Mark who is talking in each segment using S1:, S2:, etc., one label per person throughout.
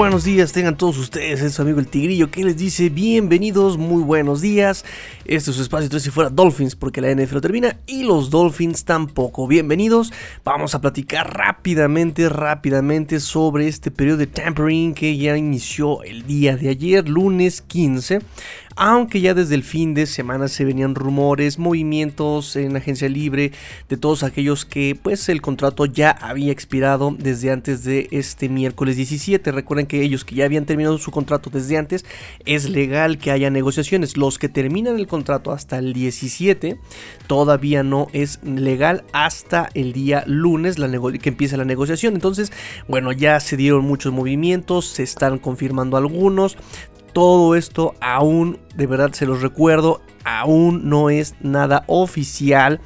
S1: Buenos días, tengan todos ustedes, es su amigo el Tigrillo que les dice bienvenidos, muy buenos días. Este es su espacio 3 si fuera Dolphins porque la NFL termina y los Dolphins tampoco. Bienvenidos, vamos a platicar rápidamente, rápidamente sobre este periodo de tampering que ya inició el día de ayer, lunes 15 aunque ya desde el fin de semana se venían rumores, movimientos en agencia libre de todos aquellos que pues el contrato ya había expirado desde antes de este miércoles 17. Recuerden que ellos que ya habían terminado su contrato desde antes, es legal que haya negociaciones. Los que terminan el contrato hasta el 17 todavía no es legal hasta el día lunes la que empieza la negociación. Entonces, bueno, ya se dieron muchos movimientos, se están confirmando algunos. Todo esto aún, de verdad se los recuerdo, aún no es nada oficial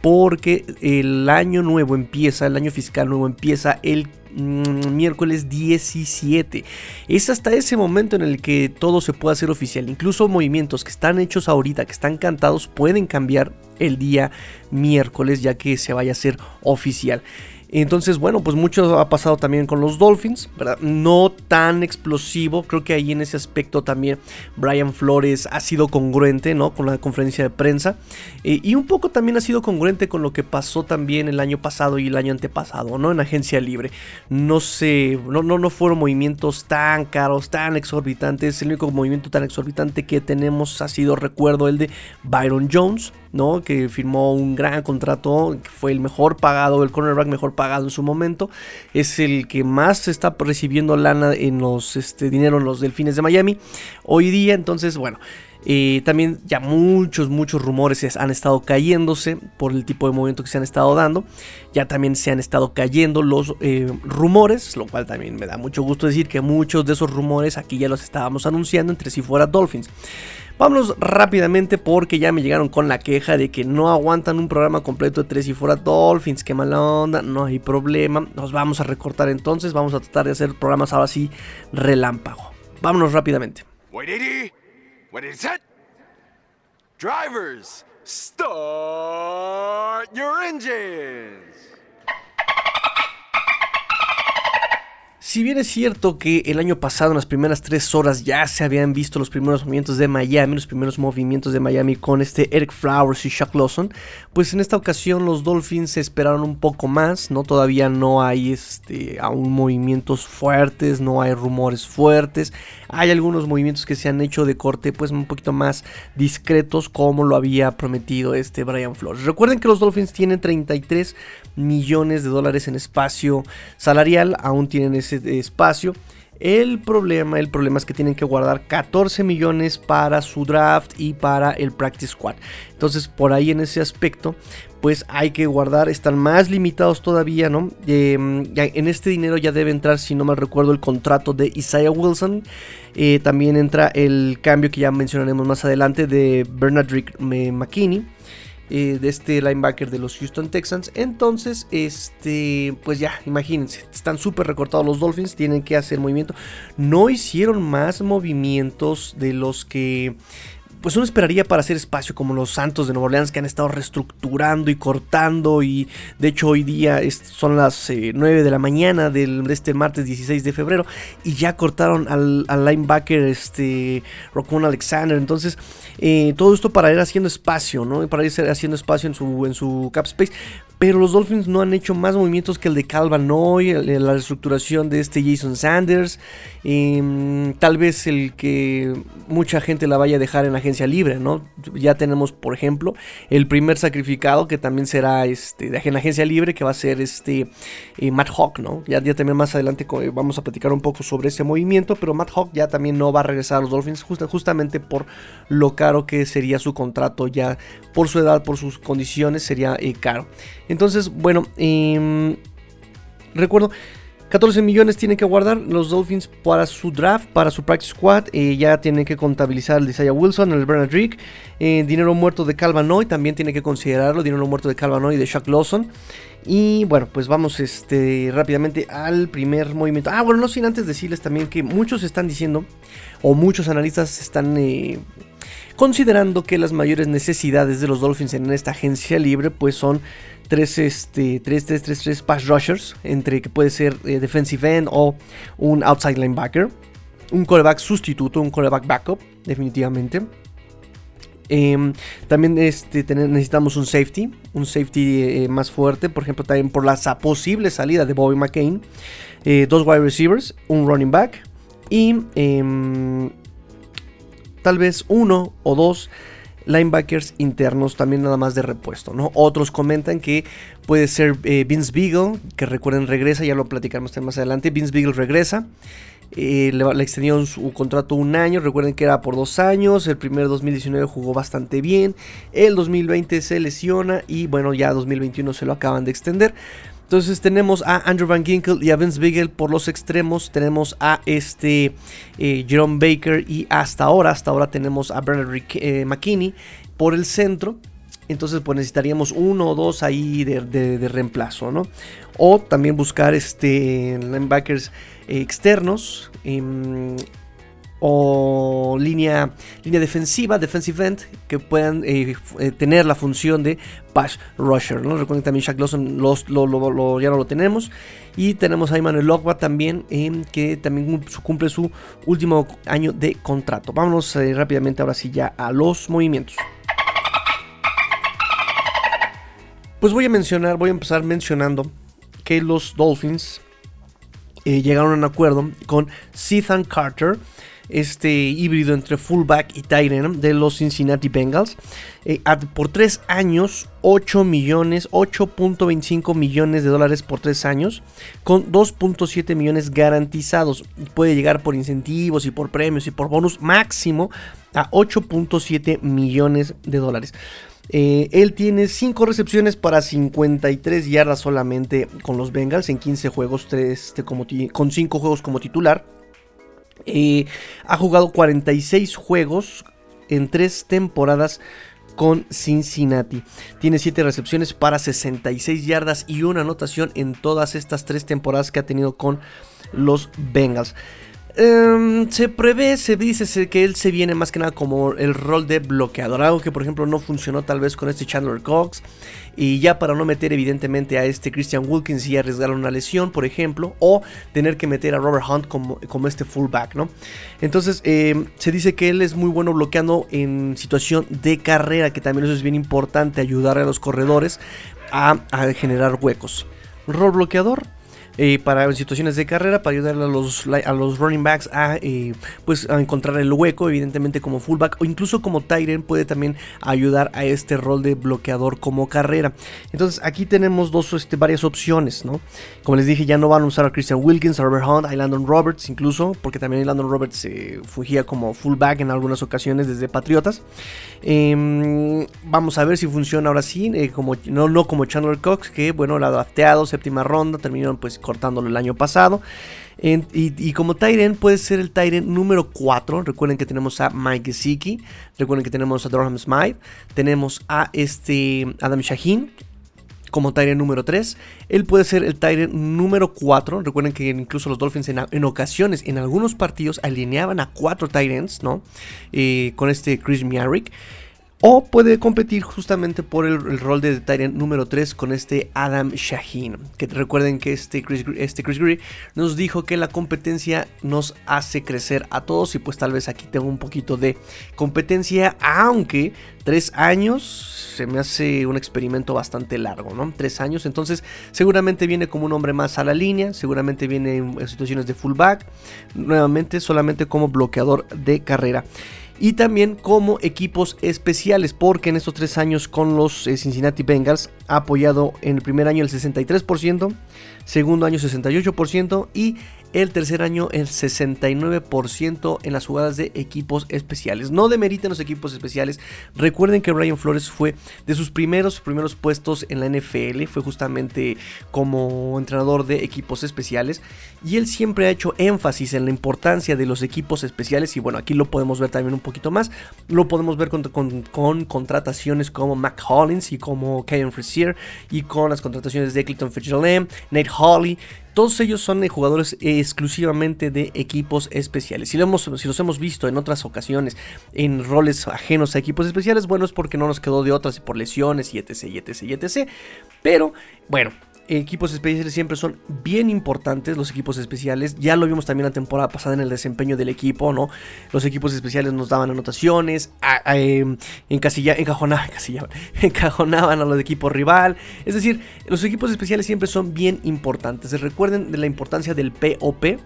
S1: porque el año nuevo empieza, el año fiscal nuevo empieza el mm, miércoles 17. Es hasta ese momento en el que todo se puede hacer oficial. Incluso movimientos que están hechos ahorita, que están cantados, pueden cambiar el día miércoles ya que se vaya a hacer oficial. Entonces, bueno, pues mucho ha pasado también con los Dolphins, ¿verdad? No tan explosivo, creo que ahí en ese aspecto también Brian Flores ha sido congruente, ¿no? Con la conferencia de prensa. Eh, y un poco también ha sido congruente con lo que pasó también el año pasado y el año antepasado, ¿no? En agencia libre. No sé, no, no, no fueron movimientos tan caros, tan exorbitantes. El único movimiento tan exorbitante que tenemos ha sido, recuerdo, el de Byron Jones, ¿no? Que firmó un gran contrato, fue el mejor pagado, el cornerback mejor pagado en su momento. Es el que más está recibiendo lana en los este, dinero en los delfines de Miami hoy día. Entonces, bueno. Eh, también ya muchos, muchos rumores han estado cayéndose por el tipo de movimiento que se han estado dando. Ya también se han estado cayendo los eh, rumores, lo cual también me da mucho gusto decir que muchos de esos rumores aquí ya los estábamos anunciando entre si fuera Dolphins. Vámonos rápidamente porque ya me llegaron con la queja de que no aguantan un programa completo de tres y fuera Dolphins. Qué mala onda, no hay problema. Nos vamos a recortar entonces. Vamos a tratar de hacer programas ahora sí relámpago. Vámonos rápidamente. What is it? Drivers, start your engines! Si bien es cierto que el año pasado en las primeras tres horas ya se habían visto los primeros movimientos de Miami, los primeros movimientos de Miami con este Eric Flowers y Shaq Lawson, pues en esta ocasión los Dolphins se esperaron un poco más, ¿no? Todavía no hay este, aún movimientos fuertes, no hay rumores fuertes, hay algunos movimientos que se han hecho de corte pues un poquito más discretos como lo había prometido este Brian Flores. Recuerden que los Dolphins tienen 33 millones de dólares en espacio salarial, aún tienen ese espacio. El problema, el problema es que tienen que guardar 14 millones para su draft y para el practice squad. Entonces, por ahí en ese aspecto, pues hay que guardar, están más limitados todavía, ¿no? Em, en este dinero ya debe entrar, si no mal recuerdo, el contrato de Isaiah Wilson. Eh, también entra el cambio que ya mencionaremos más adelante de Bernard Rick McKinney. Eh, de este linebacker de los Houston Texans. Entonces, este, pues ya, imagínense, están súper recortados los Dolphins, tienen que hacer movimiento. No hicieron más movimientos de los que pues uno esperaría para hacer espacio como los Santos de Nueva Orleans que han estado reestructurando y cortando y de hecho hoy día son las 9 eh, de la mañana del, de este martes 16 de febrero y ya cortaron al, linebacker este Alexander. Entonces eh, todo esto para ir haciendo espacio no para ir haciendo espacio en su, en su cap space pero los Dolphins no han hecho más movimientos que el de Calvanoy, la reestructuración de este Jason Sanders, em, tal vez el que mucha gente la vaya a dejar en agencia libre, ¿no? Ya tenemos, por ejemplo, el primer sacrificado que también será este, en agencia libre, que va a ser este eh, Matt Hawk, ¿no? Ya, también más adelante vamos a platicar un poco sobre ese movimiento, pero Matt Hawk ya también no va a regresar a los Dolphins justamente por lo caro que sería su contrato ya, por su edad, por sus condiciones, sería eh, caro. Entonces, bueno, em, recuerdo, 14 millones tienen que guardar los Dolphins para su draft, para su practice squad. Eh, ya tienen que contabilizar el Isaiah Wilson, el Bernard Rick. Eh, dinero muerto de Calvanoy también tiene que considerarlo. Dinero muerto de Calvanoy y de Shaq Lawson. Y bueno, pues vamos este, rápidamente al primer movimiento. Ah, bueno, no sin antes decirles también que muchos están diciendo, o muchos analistas están eh, considerando que las mayores necesidades de los Dolphins en esta agencia libre pues son tres, este, tres, tres, tres, tres pass rushers, entre que puede ser eh, defensive end o un outside linebacker, un coreback sustituto, un coreback backup, definitivamente. Em, también este, necesitamos un safety, un safety eh, más fuerte, por ejemplo, también por la posible salida de Bobby McCain. Eh, dos wide receivers, un running back y em, tal vez uno o dos linebackers internos también nada más de repuesto, ¿no? Otros comentan que puede ser eh, Vince Beagle, que recuerden regresa, ya lo platicaremos más adelante, Vince Beagle regresa. Eh, le, extendieron su contrato un año, recuerden que era por dos años, el primer 2019 jugó bastante bien, el 2020 se lesiona y bueno, ya 2021 se lo acaban de extender. Entonces tenemos a Andrew Van Ginkel y a Vince Beagle por los extremos. Tenemos a este eh, Jerome Baker y hasta ahora, hasta ahora tenemos a Bernard eh, McKinney por el centro. Entonces pues necesitaríamos uno o dos ahí de, reemplazo, ¿no? O también buscar este linebackers externos. O línea, línea defensiva, defensive end, que puedan eh, eh, tener la función de pass rusher. ¿no? Recuerden también Shaq Lawson los, lo, ya no lo tenemos. Y tenemos a Emmanuel Logba también, que también cumple su último año de contrato. Vámonos eh, rápidamente ahora sí ya a los movimientos. Pues voy a mencionar, voy a empezar mencionando que los Dolphins llegaron a un acuerdo con Sethan Carter este híbrido entre fullback y tight end de los Cincinnati Bengals. Eh, por 3 años, 8 millones, 8.25 millones de dólares por 3 años, con 2.7 millones garantizados. Puede llegar por incentivos y por premios y por bonus máximo a 8.7 millones de dólares. Eh, él tiene 5 recepciones para 53 yardas solamente con los Bengals en 15 juegos, 3, este, como con 5 juegos como titular. Ha jugado 46 juegos en 3 temporadas con Cincinnati. Tiene 7 recepciones para 66 yardas y una anotación en todas estas 3 temporadas que ha tenido con los Bengals. Em, se prevé, se dice que él se viene más que nada como el rol de bloqueador. Algo que por ejemplo no funcionó tal vez con este Chandler Cox. Y ya para no meter evidentemente a este Christian Wilkins y arriesgar una lesión, por ejemplo. O tener que meter a Robert Hunt como, este fullback, ¿no? Entonces em, se dice que él es muy bueno bloqueando en situación de carrera. Que también eso es bien importante, ayudar a los corredores a generar huecos. Rol bloqueador, eh, para situaciones de carrera, para ayudar a los, a los running backs a, eh, pues, a encontrar el hueco, evidentemente como fullback o incluso como Tyren puede también ayudar a este rol de bloqueador como carrera. Entonces aquí tenemos dos, este, varias opciones, ¿no? Como les dije, ya no van a usar a Christian Wilkins, a Robert Hunt, a Landon Roberts incluso, porque también Landon Roberts se fugía como fullback en algunas ocasiones desde Patriotas. Em, vamos a ver si funciona ahora sí, eh, como, no, no como Chandler Cox, que bueno, la drafteado, séptima ronda, terminaron pues cortándolo el año pasado. y, como Tyren puede ser el Tyren número 4. Recuerden que tenemos a Mike Gesicki. Recuerden que tenemos a Durham Smythe. Tenemos a este Adam Shaheen como Tyren número 3. Él puede ser el Tyren número 4. Recuerden que incluso los Dolphins en, ocasiones, en algunos partidos, alineaban a 4 Tyrens, ¿no? Eh, con este Chris Miarick. O puede competir justamente por el, rol de Tyrant número 3 con este Adam Shaheen. Que recuerden que este Chris, este Chris nos dijo que la competencia nos hace crecer a todos. Y pues tal vez aquí tengo un poquito de competencia. Aunque 3 años se me hace un experimento bastante largo, ¿no? 3 años. Entonces seguramente viene como un hombre más a la línea. Seguramente viene en situaciones de fullback. Nuevamente solamente como bloqueador de carrera y también como equipos especiales, porque en estos tres años con los eh, Cincinnati Bengals ha apoyado en el primer año el 63%, segundo año 68% y el tercer año el 69% en las jugadas de equipos especiales. No demeriten los equipos especiales. Recuerden que Brian Flores fue de sus primeros, primeros puestos en la NFL. Fue justamente como entrenador de equipos especiales. Y él siempre ha hecho énfasis en la importancia de los equipos especiales. Y bueno, aquí lo podemos ver también un poquito más. Lo podemos ver con, contrataciones como Mac Hollins y como Kevin Frazier. Y con las contrataciones de Clayton Fitzgerald, Nate Hawley. Todos ellos son jugadores exclusivamente de equipos especiales. Si, lo hemos, si los hemos visto en otras ocasiones en roles ajenos a equipos especiales, bueno, es porque no nos quedó de otras y por lesiones y etc, y etc, y etc. Pero bueno, equipos especiales siempre son bien importantes, los equipos especiales. Ya lo vimos también la temporada pasada en el desempeño del equipo, ¿no? Los equipos especiales nos daban anotaciones, em, encajonaban, encajonaban a los equipos rival. Es decir, los equipos especiales siempre son bien importantes. Recuerden de la importancia del POP,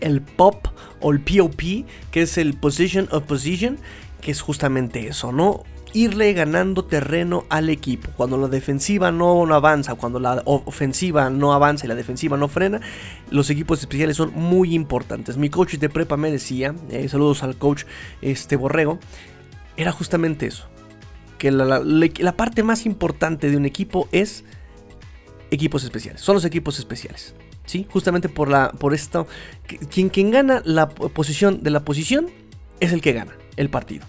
S1: el POP o el POP, que es el Position of Position, que es justamente eso, ¿no? Irle ganando terreno al equipo. Cuando la defensiva no, avanza, cuando la ofensiva no avanza y la defensiva no frena, los equipos especiales son muy importantes. Mi coach de prepa me decía, eh, saludos al coach este Borrego, era justamente eso. Que la, parte más importante de un equipo es equipos especiales. Son los equipos especiales. ¿Sí? Justamente por, la, por esto. Quien, quien gana la posición de la posición es el que gana el partido.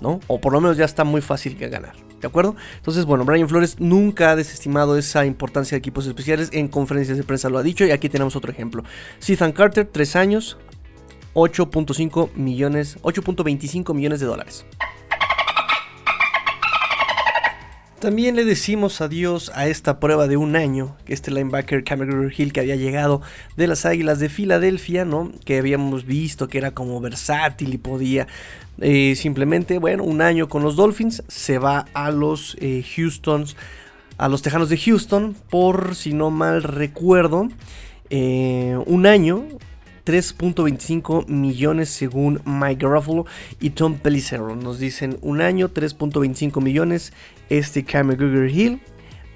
S1: ¿No? O por lo menos ya está muy fácil que ganar. ¿De acuerdo? Entonces, bueno, Brian Flores nunca ha desestimado esa importancia de equipos especiales. En conferencias de prensa lo ha dicho. Y aquí tenemos otro ejemplo. Ethan Carter, 3 años, 8.5 millones, 8.25 millones de dólares. También le decimos adiós a esta prueba de un año, que este linebacker Cameron Hill que había llegado de las Águilas de Filadelfia, ¿no? Que habíamos visto que era como versátil y podía eh, simplemente, bueno, un año con los Dolphins, se va a los eh, Houstons, a los Tejanos de Houston, por si no mal recuerdo, eh, un año, 3.25 millones según Mike Ruffalo y Tom Pellicero. Nos dicen un año, 3.25 millones. Este Cam Hill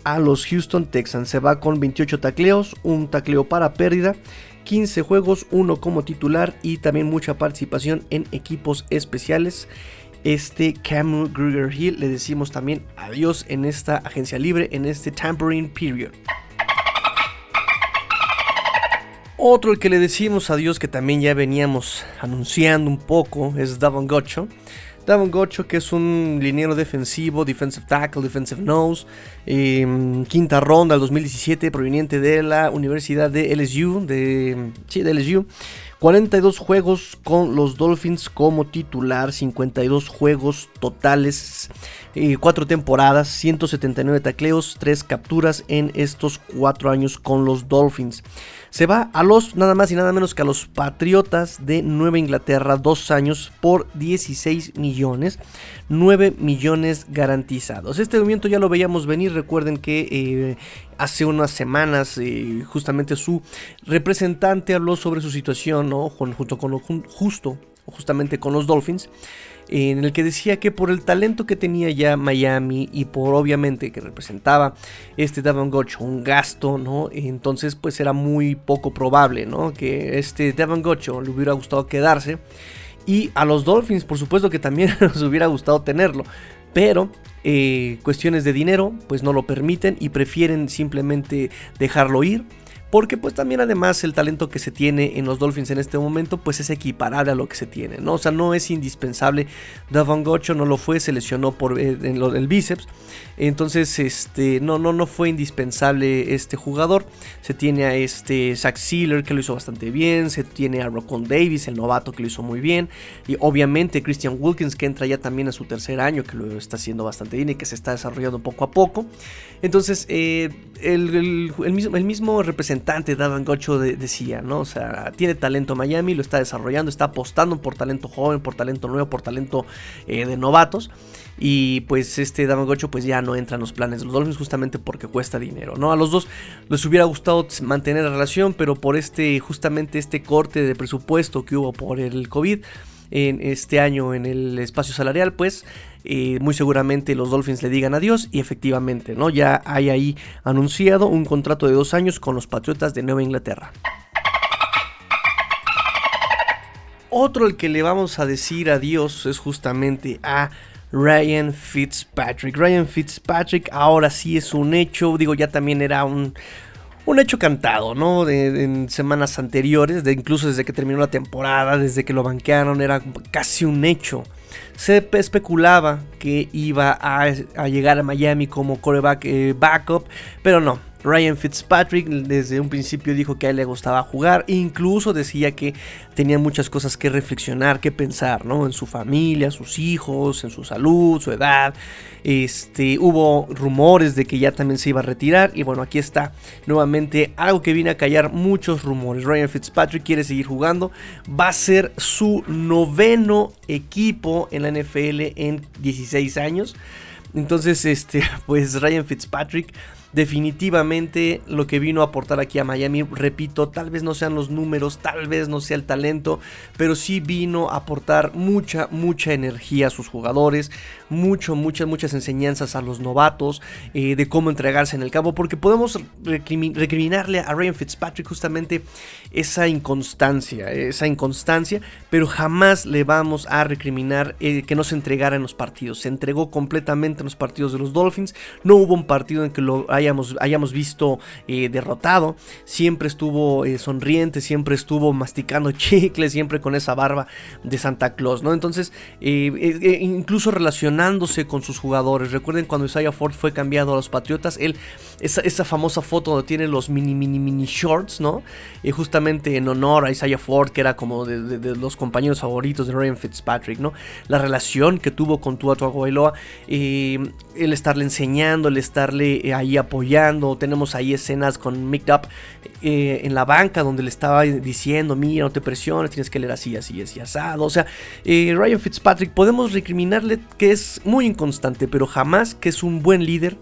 S1: a los Houston Texans. Se va con 28 tacleos, un tacleo para pérdida, 15 juegos, uno como titular y también mucha participación en equipos especiales. Este Cam Gruger Hill le decimos también adiós en esta agencia libre, en este tampering period. Otro el que le decimos adiós que también ya veníamos anunciando un poco es Davon Gocho. Davon Gocho que es un liniero defensivo, defensive tackle, defensive nose, em, quinta ronda del 2017 proveniente de la Universidad de LSU, de, sí, de LSU. 42 juegos con los Dolphins como titular, 52 juegos totales, 4 temporadas, 179 tacleos, 3 capturas en estos 4 años con los Dolphins. Se va a los nada más y nada menos que a los Patriotas de Nueva Inglaterra, 2 años por 16 millones, 9 millones garantizados. Este movimiento ya lo veíamos venir, recuerden que eh, hace unas semanas eh, justamente su representante habló sobre su situación, ¿no? junto con justo justamente con los Dolphins en el que decía que por el talento que tenía ya Miami y por obviamente que representaba este Devon Gocho un gasto, ¿no? Entonces pues era muy poco probable, ¿no? Que este Devon Gocho le hubiera gustado quedarse y a los Dolphins por supuesto que también les hubiera gustado tenerlo, pero eh, cuestiones de dinero pues no lo permiten y prefieren simplemente dejarlo ir porque pues también además el talento que se tiene en los Dolphins en este momento pues es equiparable a lo que se tiene, ¿no? O sea, no es indispensable. Davon Gocho no lo fue, se lesionó por eh, en el bíceps. Entonces, este, no, no, no fue indispensable este jugador. Se tiene a este Zach Sealer que lo hizo bastante bien. Se tiene a Rocon Davis, el novato que lo hizo muy bien. Y obviamente Christian Wilkins que entra ya también a su tercer año, que lo está haciendo bastante bien y que se está desarrollando poco a poco. Entonces, eh, el, mismo, el mismo representante Davan Gocho decía, ¿no? O sea, tiene talento Miami, lo está desarrollando, está apostando por talento joven, por talento nuevo, por talento eh, de novatos. Y pues este Davan Gocho pues ya no entra en los planes de los Dolphins justamente porque cuesta dinero, ¿no? A los dos les hubiera gustado mantener la relación, pero por este, justamente este corte de presupuesto que hubo por el COVID en este año en el espacio salarial, pues eh, muy seguramente los Dolphins le digan adiós y efectivamente, ¿no? Ya hay ahí anunciado un contrato de dos años con los Patriotas de Nueva Inglaterra. Otro el que le vamos a decir adiós es justamente a Ryan Fitzpatrick. Ryan Fitzpatrick ahora sí es un hecho, digo, ya también era un, un hecho cantado, ¿no? en semanas anteriores, de incluso desde que terminó la temporada, desde que lo banquearon, era casi un hecho. Se especulaba que iba a, llegar a Miami como coreback eh, backup, pero no, Ryan Fitzpatrick desde un principio dijo que a él le gustaba jugar, incluso decía que tenía muchas cosas que reflexionar, que pensar, ¿no? En su familia, sus hijos, en su salud, su edad. Este, hubo rumores de que ya también se iba a retirar y bueno, aquí está nuevamente algo que viene a callar muchos rumores. Ryan Fitzpatrick quiere seguir jugando, va a ser su noveno equipo en la NFL en 16 años. Entonces, este, pues Ryan Fitzpatrick definitivamente lo que vino a aportar aquí a Miami, repito, tal vez no sean los números, tal vez no sea el talento, pero sí vino a aportar mucha, mucha energía a sus jugadores, mucho, muchas, muchas enseñanzas a los novatos eh, de cómo entregarse en el campo, porque podemos recriminarle a Ryan Fitzpatrick justamente esa inconstancia, esa inconstancia, pero jamás le vamos a recriminar eh, que no se entregara en los partidos. Se entregó completamente en los partidos de los Dolphins, no hubo un partido en que lo haya hayamos, visto eh, derrotado. Siempre estuvo sonriente, siempre estuvo masticando chicle, siempre con esa barba de Santa Claus, ¿no? Entonces, incluso con sus jugadores. Recuerden cuando Isaiah Ford fue cambiado a los Patriotas, él, esa, famosa foto donde tiene los mini, mini, mini shorts, ¿no? justamente en honor a Isaiah Ford, que era como de, los compañeros favoritos de Ryan Fitzpatrick, ¿no? La relación que tuvo con Tua Tagovailoa, el estarle enseñando, el estarle ahí apoyando apoyando. Tenemos ahí escenas con Mick Up eh, en la banca donde le estaba diciendo, mira, no te presiones, tienes que leer así, así, así, asado. O sea, eh, Ryan Fitzpatrick podemos recriminarle que es muy inconstante, pero jamás que es un buen líder,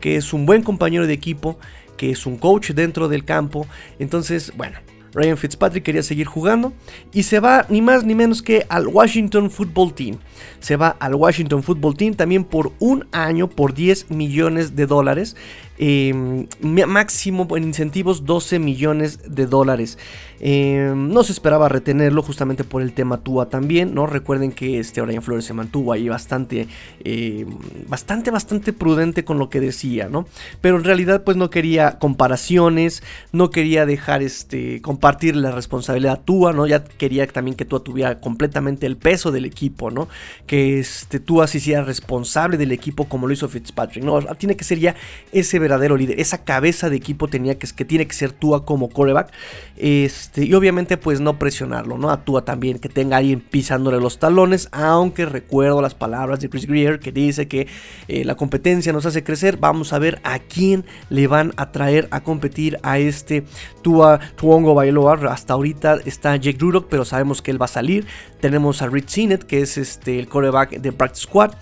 S1: que es un buen compañero de equipo, que es un coach dentro del campo. Entonces, bueno, Ryan Fitzpatrick quería seguir jugando y se va ni más ni menos que al Washington Football Team. Se va al Washington Football Team también por un año por 10 millones de dólares. Em, máximo en incentivos 12 millones de dólares. Em, no se esperaba retenerlo justamente por el tema Tua también, ¿no? Recuerden que este Brian Flores se mantuvo ahí bastante, em, bastante, bastante prudente con lo que decía, ¿no? Pero en realidad pues no quería comparaciones, no quería dejar este, compartir la responsabilidad Tua, ¿no? Ya quería también que Tua tuviera completamente el peso del equipo, ¿no? Que este, Tua se hiciera responsable del equipo como lo hizo Fitzpatrick, ¿no? Tiene que ser ya ese verdadero líder. Esa cabeza de equipo tenía que, que tiene que ser Tua como coreback. Este, y obviamente, pues no presionarlo, ¿no? A Tua también, que tenga alguien pisándole los talones. Aunque recuerdo las palabras de Chris Greer que dice que eh, la competencia nos hace crecer. Vamos a ver a quién le van a traer a competir a este Tua Tuongo Bailoa. Hasta ahorita está Jake Rudock, pero sabemos que él va a salir. Tenemos a Rich Sinet, que es este, el coreback de Practice Squad.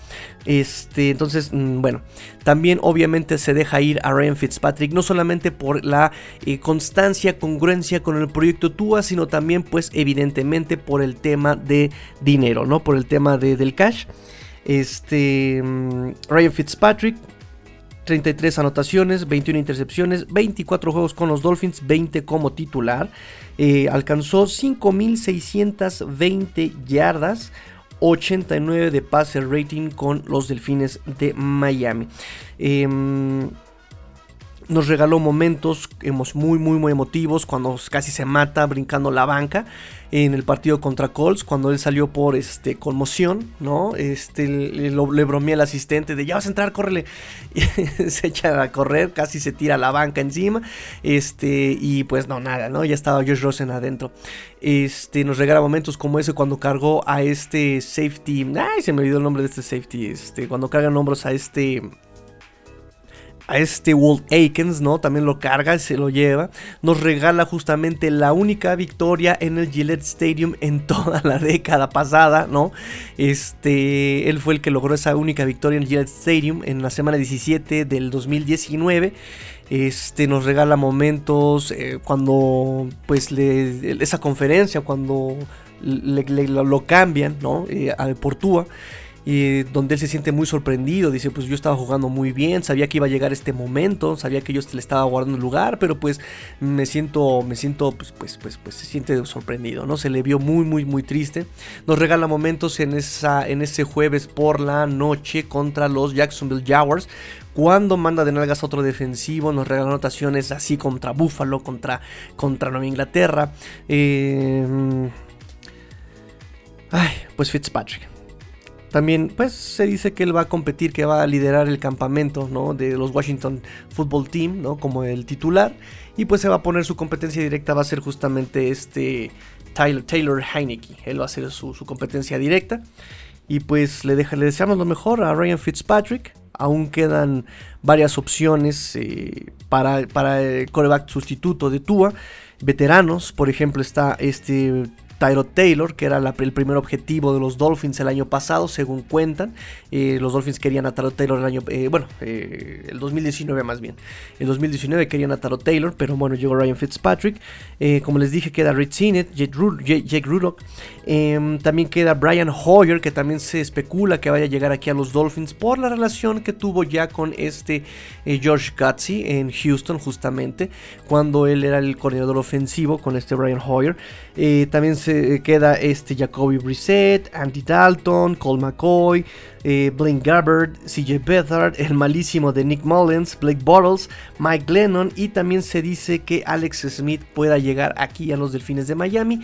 S1: Este, entonces, mm, bueno, también obviamente se deja ir a Ryan Fitzpatrick, no solamente por la eh, constancia, congruencia con el proyecto TUA, sino también, pues, evidentemente por el tema de dinero, ¿no? Por el tema de, del cash. Este, mm, Ryan Fitzpatrick, 33 anotaciones, 21 intercepciones, 24 juegos con los Dolphins, 20 como titular. Eh, alcanzó 5.620 yardas, 89 de pase rating con los Delfines de Miami. Em, nos regaló momentos muy, muy, muy emotivos cuando casi se mata brincando la banca en el partido contra Colts, cuando él salió por este, conmoción, ¿no? Este, le, le bromea al asistente de ya vas a entrar, córrele. se echa a correr, casi se tira la banca encima. Este, y pues no, nada, ¿no? Ya estaba Josh Rosen adentro. Este, nos regala momentos como ese cuando cargó a este safety. Ay, se me olvidó el nombre de este safety. Este, cuando cargan hombros a este a este Walt Aikens, ¿no? También lo carga, se lo lleva. Nos regala justamente la única victoria en el Gillette Stadium en toda la década pasada, ¿no? Este, él fue el que logró esa única victoria en el Gillette Stadium en la semana 17 del 2019. Este, nos regala momentos eh, cuando, pues, esa conferencia, cuando lo, cambian, ¿no? Eh, a Portúa. Y donde él se siente muy sorprendido, dice pues yo estaba jugando muy bien, sabía que iba a llegar este momento, sabía que yo le estaba guardando el lugar, pero pues me siento, me siento pues, pues, pues, pues se siente sorprendido, ¿no? Se le vio muy, muy, muy triste. Nos regala momentos en, esa, en ese jueves por la noche contra los Jacksonville Jaguars, cuando manda de nalgas a otro defensivo, nos regala anotaciones así contra Buffalo, contra, contra Nueva Inglaterra. Eh, ay, pues Fitzpatrick. También, pues se dice que él va a competir, que va a liderar el campamento ¿no? de los Washington Football Team, ¿no? Como el titular. Y pues se va a poner su competencia directa, va a ser justamente este Taylor, Taylor Heineke. Él va a ser su, competencia directa. Y pues le, deja, le deseamos lo mejor a Ryan Fitzpatrick. Aún quedan varias opciones eh, para, para el coreback sustituto de Tua. Veteranos, por ejemplo, está este Tyro Taylor, que era el primer objetivo de los Dolphins el año pasado, según cuentan. Eh, los Dolphins querían a Tyro Taylor el año, eh, bueno, eh, el 2019 más bien. El 2019 querían a Tyro Taylor, pero bueno, llegó Ryan Fitzpatrick. como les dije, queda Rich Sinet, Jake, Rudock. Em, también queda Brian Hoyer, que también se especula que vaya a llegar aquí a los Dolphins por la relación que tuvo ya con este George Gutsy en Houston, justamente, cuando él era el coordinador ofensivo con este Brian Hoyer. También se queda este Jacoby Brissett, Andy Dalton, Cole McCoy, eh, Blaine Gabbard, CJ Beathard, el malísimo de Nick Mullins, Blake Bottles, Mike Lennon y también se dice que Alex Smith pueda llegar aquí a los Delfines de Miami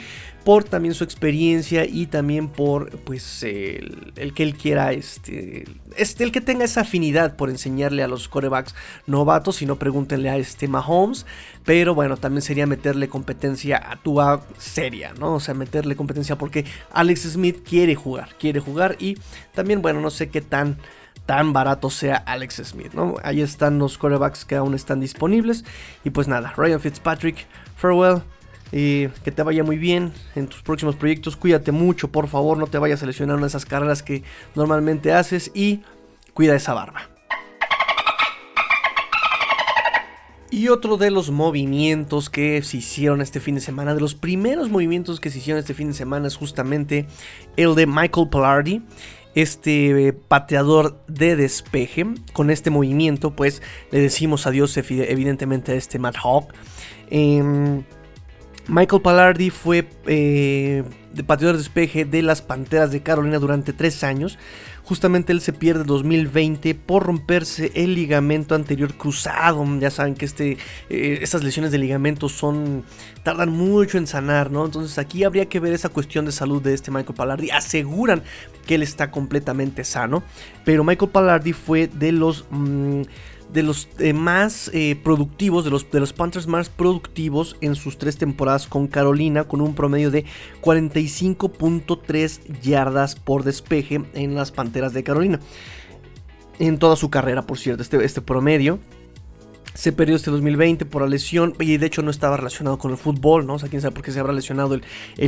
S1: por también su experiencia y también por pues el, que él quiera este, este, el que tenga esa afinidad por enseñarle a los corebacks novatos, si no pregúntenle a este Mahomes, pero bueno, también sería meterle competencia a tu seria, ¿no? O sea, meterle competencia porque Alex Smith quiere jugar, quiere jugar y también bueno, no sé qué tan tan barato sea Alex Smith, ¿no? Ahí están los corebacks que aún están disponibles y pues nada, Ryan Fitzpatrick, farewell y que te vaya muy bien en tus próximos proyectos. Cuídate mucho, por favor, no te vayas a lesionar en esas carreras que normalmente haces y cuida esa barba. Y otro de los movimientos que se hicieron este fin de semana, de los primeros movimientos que se hicieron este fin de semana es justamente el de Michael Pallardi, este pateador de despeje. Con este movimiento pues le decimos adiós evidentemente a este Matt Hawk. Em, Michael Pallardi fue eh, pateador de despeje de las Panteras de Carolina durante tres años. Justamente él se pierde en 2020 por romperse el ligamento anterior cruzado. Ya saben que este, eh, estas lesiones de ligamento son tardan mucho en sanar, ¿no? Entonces aquí habría que ver esa cuestión de salud de este Michael Pallardi. Aseguran que él está completamente sano, pero Michael Pallardi fue de los mm, de los eh, más eh, productivos, de los, de los Panthers más productivos en sus tres temporadas con Carolina, con un promedio de 45.3 yardas por despeje en las Panteras de Carolina. En toda su carrera, por cierto, este, este promedio se perdió este 2020 por la lesión y de hecho no estaba relacionado con el fútbol, ¿no? O sea, quién sabe por qué se habrá lesionado el,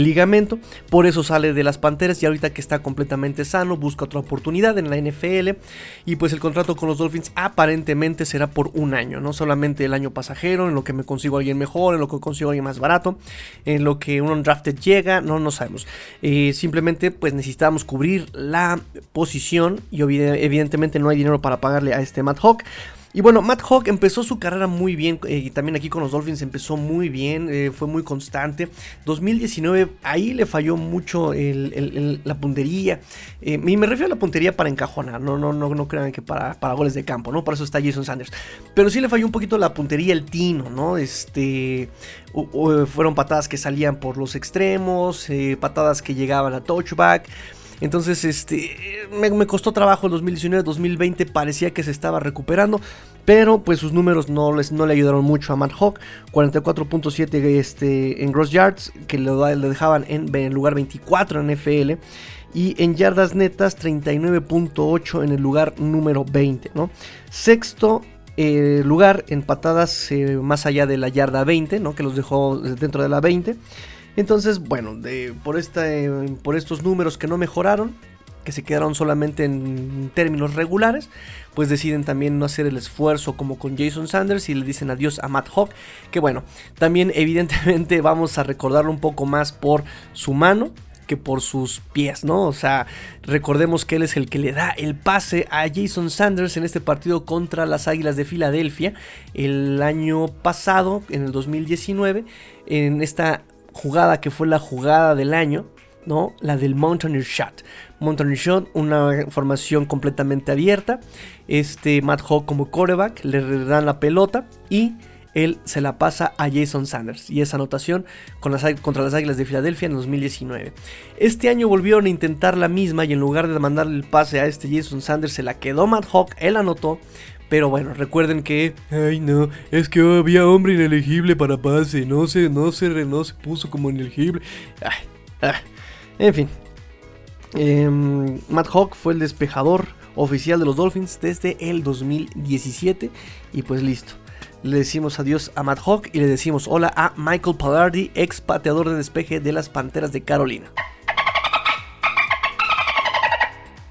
S1: ligamento. Por eso sale de las Panteras y ahorita que está completamente sano busca otra oportunidad en la NFL y pues el contrato con los Dolphins aparentemente será por un año, no solamente el año pasajero, en lo que me consigo alguien mejor, en lo que consigo alguien más barato, en lo que un undrafted llega, no, no sabemos. Eh, simplemente pues necesitamos cubrir la posición y evidentemente no hay dinero para pagarle a este Matt Hawk. Y bueno, Matt Hawk empezó su carrera muy bien, eh, y también aquí con los Dolphins empezó muy bien, eh, fue muy constante. 2019, ahí le falló mucho la puntería. Eh, y me refiero a la puntería para encajonar, no, no, no, no crean que para, para goles de campo, ¿no? Para eso está Jason Sanders. Pero sí le falló un poquito la puntería, el tino, ¿no? Este. fueron patadas que salían por los extremos, patadas que llegaban a touchback. Entonces, este, me, costó trabajo el 2019, 2020 parecía que se estaba recuperando, pero pues sus números no, les, no le ayudaron mucho a Matt Hawk. 44.7 este, en gross yards, que le, dejaban en, lugar 24 en FL. Y en yardas netas, 39.8 en el lugar número 20, ¿no? Sexto eh, lugar en patadas eh, más allá de la yarda 20, ¿no? Que los dejó dentro de la 20. Entonces, bueno, por, por estos números que no mejoraron, que se quedaron solamente en términos regulares, pues deciden también no hacer el esfuerzo como con Jason Sanders y le dicen adiós a Matt Hawk, que bueno, también evidentemente vamos a recordarlo un poco más por su mano, que por sus pies, ¿no? O sea, recordemos que él es el que le da el pase a Jason Sanders en este partido contra las Águilas de Filadelfia el año pasado, en el 2019, en esta jugada que fue la jugada del año, ¿no? La del Mountaineer Shot. Mountaineer Shot, una formación completamente abierta. Este Matt Hawk como quarterback, le dan la pelota y él se la pasa a Jason Sanders y esa anotación contra las Águilas de Filadelfia en 2019. Este año volvieron a intentar la misma y en lugar de mandarle el pase a este Jason Sanders se la quedó Matt Hawk, él anotó. Pero bueno, recuerden que.
S2: Ay, no, es que había hombre inelegible para pase. No se, no se, no se puso como inelegible.
S1: En fin. Em, Matt Hawk fue el despejador oficial de los Dolphins desde el 2017. Y pues listo. Le decimos adiós a Matt Hawk y le decimos hola a Michael Pallardi, ex pateador de despeje de las Panteras de Carolina.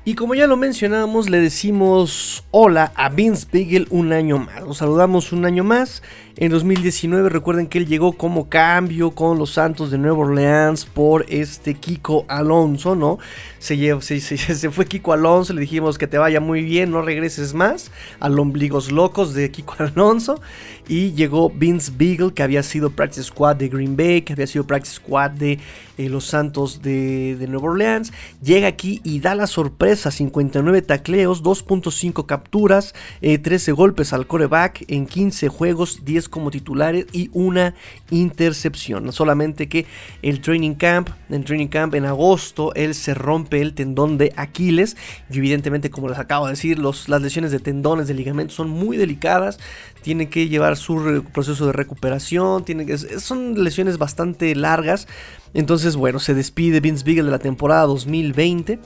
S1: Y como ya lo mencionábamos, le decimos hola a Vince Beagle un año más. Los saludamos un año más. En 2019 recuerden que él llegó como cambio con los Santos de Nueva Orleans por este Kiko Alonso, ¿no? Se, se, fue Kiko Alonso, le dijimos que te vaya muy bien, no regreses más al ombligos locos de Kiko Alonso. Y llegó Vince Beagle, que había sido Practice Squad de Green Bay, que había sido Practice Squad de eh, los Santos de, Nueva Orleans. Llega aquí y da la sorpresa, 59 tacleos, 2.5 capturas, 13 eh, golpes al coreback en 15 juegos, 10 como titulares y una intercepción. Solamente que el training camp, en training camp en agosto, él se rompe el tendón de Aquiles. Y evidentemente, como les acabo de decir, los, las lesiones de tendones, de ligamentos son muy delicadas. Tiene que llevar su proceso de recuperación. Tiene que, son lesiones bastante largas. Entonces, bueno, se despide Vince Beagle de la temporada 2020.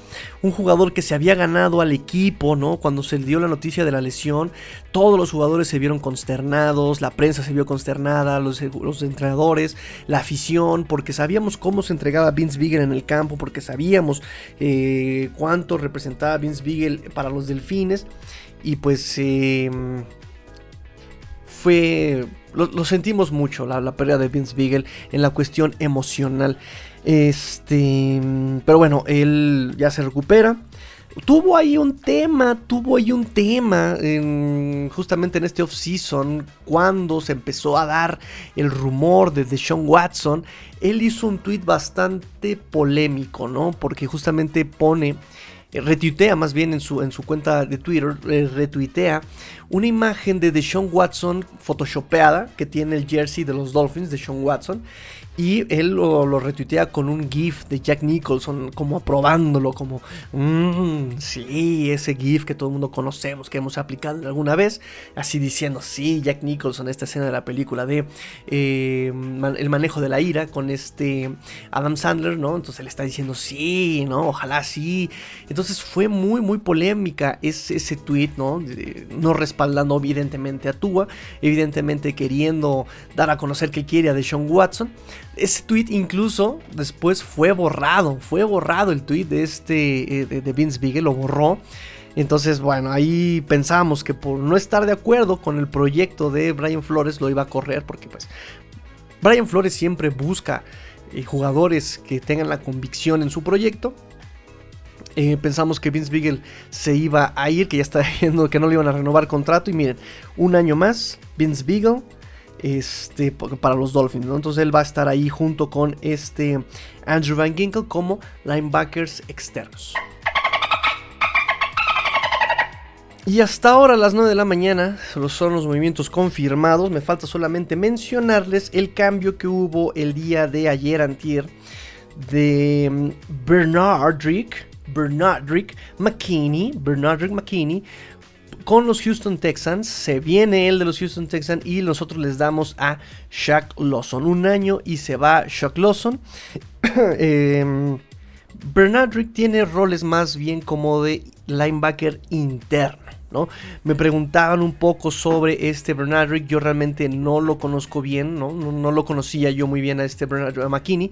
S1: Un jugador que se había ganado al equipo, ¿no? Cuando se dio la noticia de la lesión, todos los jugadores se vieron consternados, la prensa se vio consternada, los, entrenadores, la afición, porque sabíamos cómo se entregaba Vince Beagle en el campo, porque sabíamos eh, cuánto representaba Vince Beagle para los delfines. Y pues em, fue lo, sentimos mucho, la, pérdida de Vince Beagle en la cuestión emocional. Este, pero bueno, él ya se recupera. Tuvo ahí un tema, tuvo ahí un tema justamente en este off-season, cuando se empezó a dar el rumor de Deshaun Watson. Él hizo un tweet bastante polémico, ¿no? Porque justamente pone retuitea más bien en su, en su cuenta de Twitter, eh, retuitea una imagen de Deshaun Watson photoshopeada que tiene el jersey de los Dolphins de Sean Watson y él lo, retuitea con un GIF de Jack Nicholson, como aprobándolo, como, mmm, sí, ese GIF que todo el mundo conocemos, que hemos aplicado alguna vez, así diciendo, sí, Jack Nicholson, esta escena de la película de eh, El manejo de la ira con este Adam Sandler, ¿no? Entonces él está diciendo, sí, ¿no? Ojalá sí. Entonces fue muy, muy polémica ese, ese tweet, ¿no? No respaldando evidentemente a Tua, evidentemente queriendo dar a conocer que quiere a Deshaun Watson. Ese tweet incluso después fue borrado, fue borrado el tweet de este eh, de, Vince Beagle, lo borró. Entonces, bueno, ahí pensamos que por no estar de acuerdo con el proyecto de Brian Flores lo iba a correr porque pues Brian Flores siempre busca eh, jugadores que tengan la convicción en su proyecto. Eh, pensamos que Vince Beagle se iba a ir, que ya está viendo que no le iban a renovar contrato. Y miren, un año más, Vince Beagle este, para los Dolphins. Entonces él va a estar ahí junto con este Andrew Van Ginkle como linebackers externos. Y hasta ahora a las 9 de la mañana son los movimientos confirmados. Me falta solamente mencionarles el cambio que hubo el día de ayer antier de mm, Bernard Rick, Bernard Rick McKinney, Bernard Rick McKinney con los Houston Texans. Se viene el de los Houston Texans y nosotros les damos a Shaq Lawson. Un año y se va Shaq Lawson. eh, Bernard Rick tiene roles más bien como de linebacker interno. ¿no? Me preguntaban un poco sobre este Bernard Rick. Yo realmente no lo conozco bien, ¿no? No, lo conocía yo muy bien a este Bernard McKinney.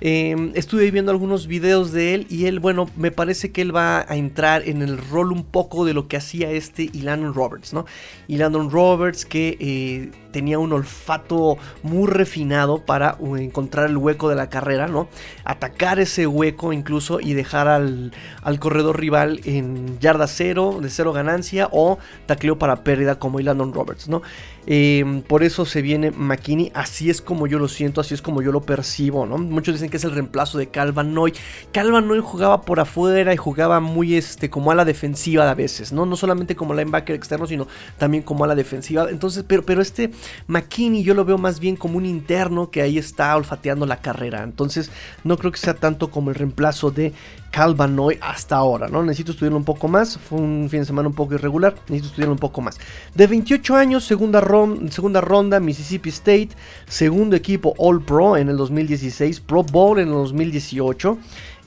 S1: Em, estuve viendo algunos videos de él y él, bueno, me parece que él va a entrar en el rol un poco de lo que hacía este Landon Roberts, ¿no? Landon Roberts que eh, tenía un olfato muy refinado para uh, encontrar el hueco de la carrera, ¿no? Atacar ese hueco incluso y dejar al, corredor rival en yarda cero, de cero ganancia o tacleo para pérdida como Landon Roberts, ¿no? Em, por eso se viene McKinney, así es como yo lo siento, así es como yo lo percibo, ¿no? Muchos dicen que es el reemplazo de Calvin Noy. Calvin Noy jugaba por afuera y jugaba muy este, como a la defensiva a veces, ¿no? No solamente como linebacker externo, sino también como a la defensiva. Entonces, pero, pero este McKinney yo lo veo más bien como un interno que ahí está olfateando la carrera. Entonces, no creo que sea tanto como el reemplazo de Calvanoy hasta ahora, ¿no? Necesito estudiarlo un poco más. Fue un fin de semana un poco irregular. Necesito estudiarlo un poco más. De 28 años, segunda, segunda ronda, Mississippi State. Segundo equipo All Pro en el 2016. Pro Bowl en el 2018.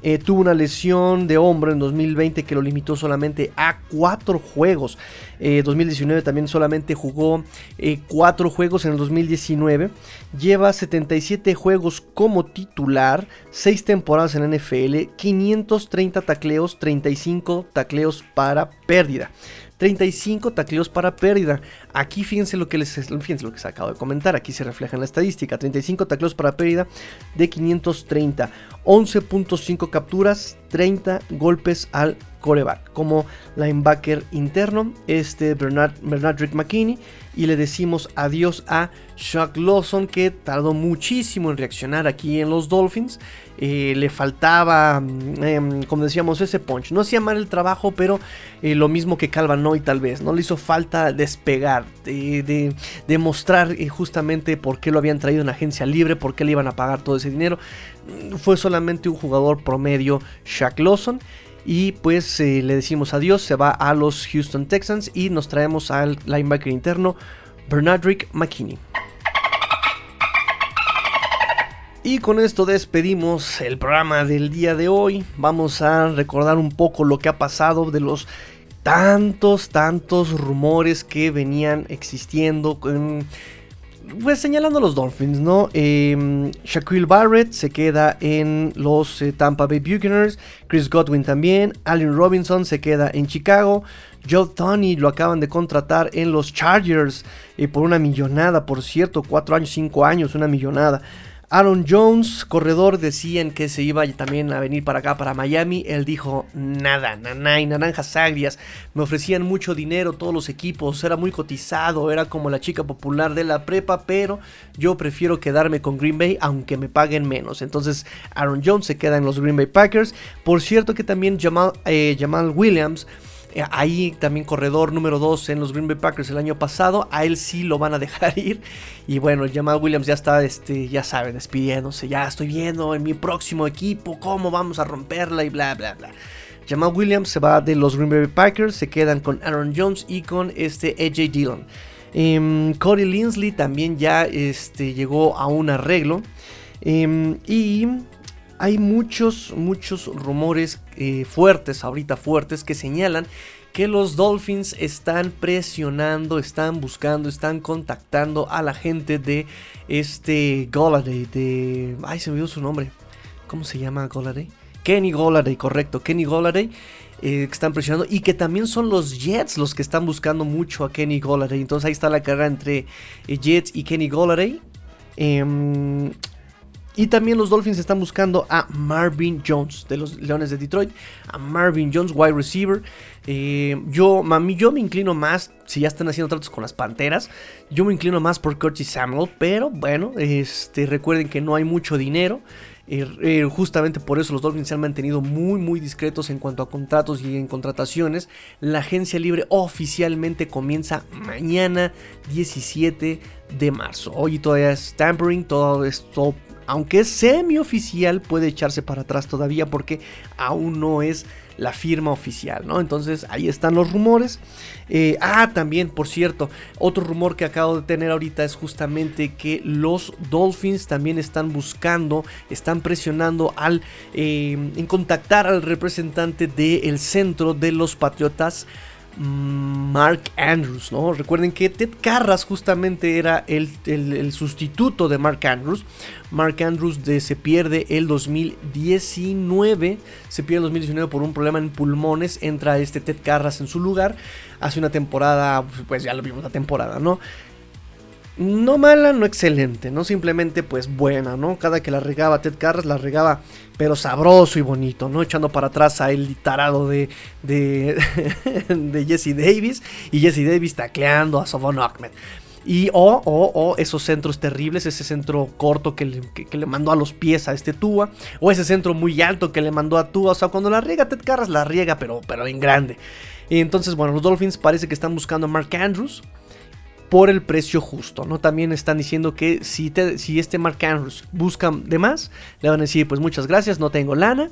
S1: Eh, tuvo una lesión de hombro en 2020 que lo limitó solamente a cuatro juegos. 2019 eh, también solamente jugó eh, cuatro juegos en el 2019. Lleva 77 juegos como titular, 6 temporadas en NFL, 530 tacleos, 35 tacleos para pérdida. 35 tacleos para pérdida. Aquí fíjense lo que les fíjense lo que se acabo de comentar, aquí se refleja en la estadística, 35 tacleos para pérdida de 530, 11.5 capturas, 30 golpes al coreback. Como linebacker interno, este Bernard, Bernard Rick McKinney. Y le decimos adiós a Chuck Lawson, que tardó muchísimo en reaccionar aquí en los Dolphins. Le faltaba, mm, em, como decíamos, ese punch. No hacía mal el trabajo, pero eh, lo mismo que Calvanoy tal vez. No le hizo falta despegar, de, demostrar eh, justamente por qué lo habían traído en agencia libre, por qué le iban a pagar todo ese dinero. Mm, fue solamente un jugador promedio, Shaq Lawson. Y pues eh, le decimos adiós, se va a los Houston Texans y nos traemos al linebacker interno Bernardrick McKinney. Y con esto despedimos el programa del día de hoy. Vamos a recordar un poco lo que ha pasado de los tantos, tantos rumores que venían existiendo. pues señalando a los Dolphins, ¿no? Eh, Shaquille Barrett se queda en los eh, Tampa Bay Buccaneers. Chris Godwin también. Allen Robinson se queda en Chicago. Joe Tony lo acaban de contratar en los Chargers eh, por una millonada, por cierto, 4 años, 5 años, una millonada. Aaron Jones, corredor, decían que se iba también a venir para acá, para Miami. Él dijo, nada, nanay, naranjas agrias. Me ofrecían mucho dinero todos los equipos, era muy cotizado, era como la chica popular de la prepa, pero yo prefiero quedarme con Green Bay aunque me paguen menos. Entonces Aaron Jones se queda en los Green Bay Packers. Por cierto que también Jamal, eh, Jamal Williams ahí también corredor número 2 en los Green Bay Packers el año pasado. A él sí lo van a dejar ir. Y bueno, Jamal Williams ya está, este, ya saben, despidiéndose. Ya estoy viendo en mi próximo equipo cómo vamos a romperla y bla, bla, bla. Jamal Williams se va de los Green Bay Packers. Se quedan con Aaron Jones y con este AJ Dillon. Eh, Corey Linsley también ya este, llegó a un arreglo. Em, y hay muchos, muchos rumores eh, fuertes, ahorita fuertes, que señalan que los Dolphins están presionando, están buscando, están contactando a la gente de este Golladay, de... Ay, se me olvidó su nombre. ¿Cómo se llama Golladay? Kenny Golladay, correcto, Kenny Golladay. Eh, que están presionando y que también son los Jets los que están buscando mucho a Kenny Golladay. Entonces ahí está la carrera entre eh, Jets y Kenny Golladay. Em, y también los Dolphins están buscando a Marvin Jones de los Leones de Detroit. A Marvin Jones, wide receiver. Eh, yo, mami, yo me inclino más, si ya están haciendo tratos con las Panteras, yo me inclino más por Curtis Samuel. Pero bueno, este, recuerden que no hay mucho dinero. Eh, eh, justamente por eso los Dolphins se han mantenido muy muy discretos en cuanto a contratos y en contrataciones. La agencia libre oficialmente comienza mañana 17 de marzo. Hoy todavía es tampering, todo esto aunque es semi-oficial, puede echarse para atrás todavía porque aún no es la firma oficial, ¿no? Entonces ahí están los rumores. Eh, ah, también, por cierto, otro rumor que acabo de tener ahorita es justamente que los Dolphins también están buscando, están presionando al, eh, en contactar al representante del centro de los Patriotas. Mark Andrews, ¿no? Recuerden que Ted Carras justamente era el, sustituto de Mark Andrews. Mark Andrews se pierde el 2019, se pierde el 2019 por un problema en pulmones, entra este Ted Carras en su lugar, hace una temporada, pues ya lo vimos la temporada, ¿no? No mala, no excelente, no simplemente pues buena, ¿no? Cada que la regaba Ted Carras la regaba pero sabroso y bonito, ¿no? Echando para atrás a el tarado de, de, de Jesse Davis y Jesse Davis tacleando a Savon Ahmed. Y o, o, o, esos centros terribles, ese centro corto que le, que, le, mandó a los pies a este Tua, o ese centro muy alto que le mandó a Tua. O sea, cuando la riega Ted Carras, la riega, pero, pero en grande. Y entonces, bueno, los Dolphins parece que están buscando a Mark Andrews por el precio justo, ¿no? También están diciendo que si, te, si este Mark Andrews busca de más, le van a decir, pues muchas gracias, no tengo lana.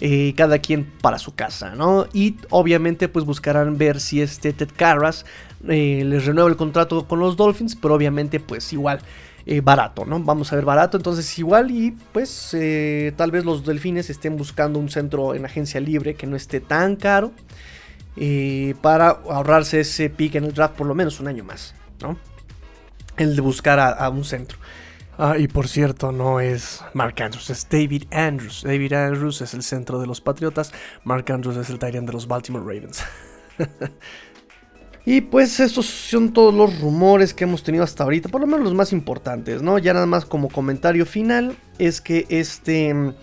S1: Eh, cada quien para su casa, ¿no? Y obviamente pues buscarán ver si este Ted Carras eh, les renueva el contrato con los Dolphins, pero obviamente pues igual eh, barato, ¿no? Vamos a ver barato, entonces igual y pues eh, tal vez los Delfines estén buscando un centro en agencia libre que no esté tan caro eh, para ahorrarse ese pick en el draft por lo menos un año más, ¿no? El de buscar a, un centro. Ah, y por cierto, no es Mark Andrews, es David Andrews. David Andrews es el centro de los Patriotas, Mark Andrews es el Tyrant de los Baltimore Ravens. y pues estos son todos los rumores que hemos tenido hasta ahorita, por lo menos los más importantes, ¿no? Ya nada más como comentario final es que este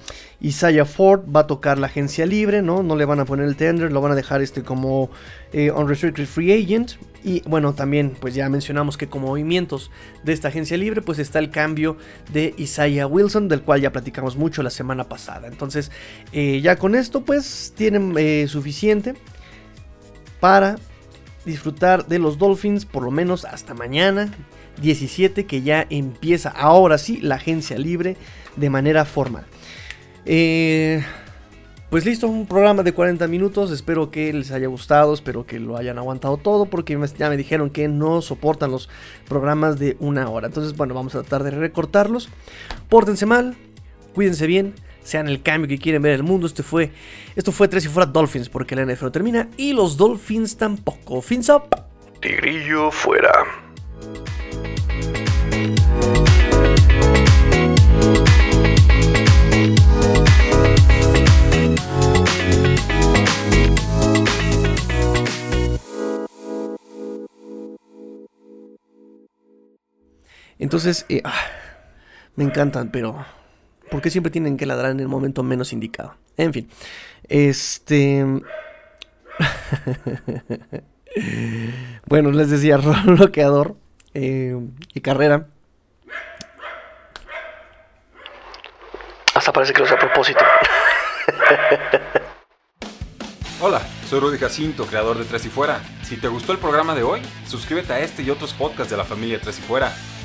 S1: Isaiah Ford va a tocar la agencia libre, ¿no? No le van a poner el tender, lo van a dejar este como eh, unrestricted free agent. Y bueno, también pues ya mencionamos que como movimientos de esta agencia libre pues está el cambio de Isaiah Wilson, del cual ya platicamos mucho la semana pasada. Entonces eh, ya con esto pues tienen eh, suficiente para disfrutar de los Dolphins por lo menos hasta mañana 17 que ya empieza ahora sí la agencia libre de manera formal. Eh, pues listo, un programa de 40 minutos. Espero que les haya gustado, espero que lo hayan aguantado todo, porque ya me dijeron que no soportan los programas de una hora. Entonces, bueno, vamos a tratar de recortarlos. Pórtense mal, cuídense bien, sean el cambio que quieren ver en el mundo. Este fue, esto fue tres y fuera Dolphins, porque la NFL no termina y los Dolphins tampoco. Fins up.
S3: Tigrillo fuera.
S1: Entonces, eh, ah, me encantan, pero ¿por qué siempre tienen que ladrar en el momento menos indicado? En fin, este... bueno, les decía, bloqueador eh, y carrera. Hasta parece que lo hace a propósito.
S4: Hola, soy Rudy Jacinto, creador de Tres y Fuera. Si te gustó el programa de hoy, suscríbete a este y otros podcasts de la familia Tres y Fuera.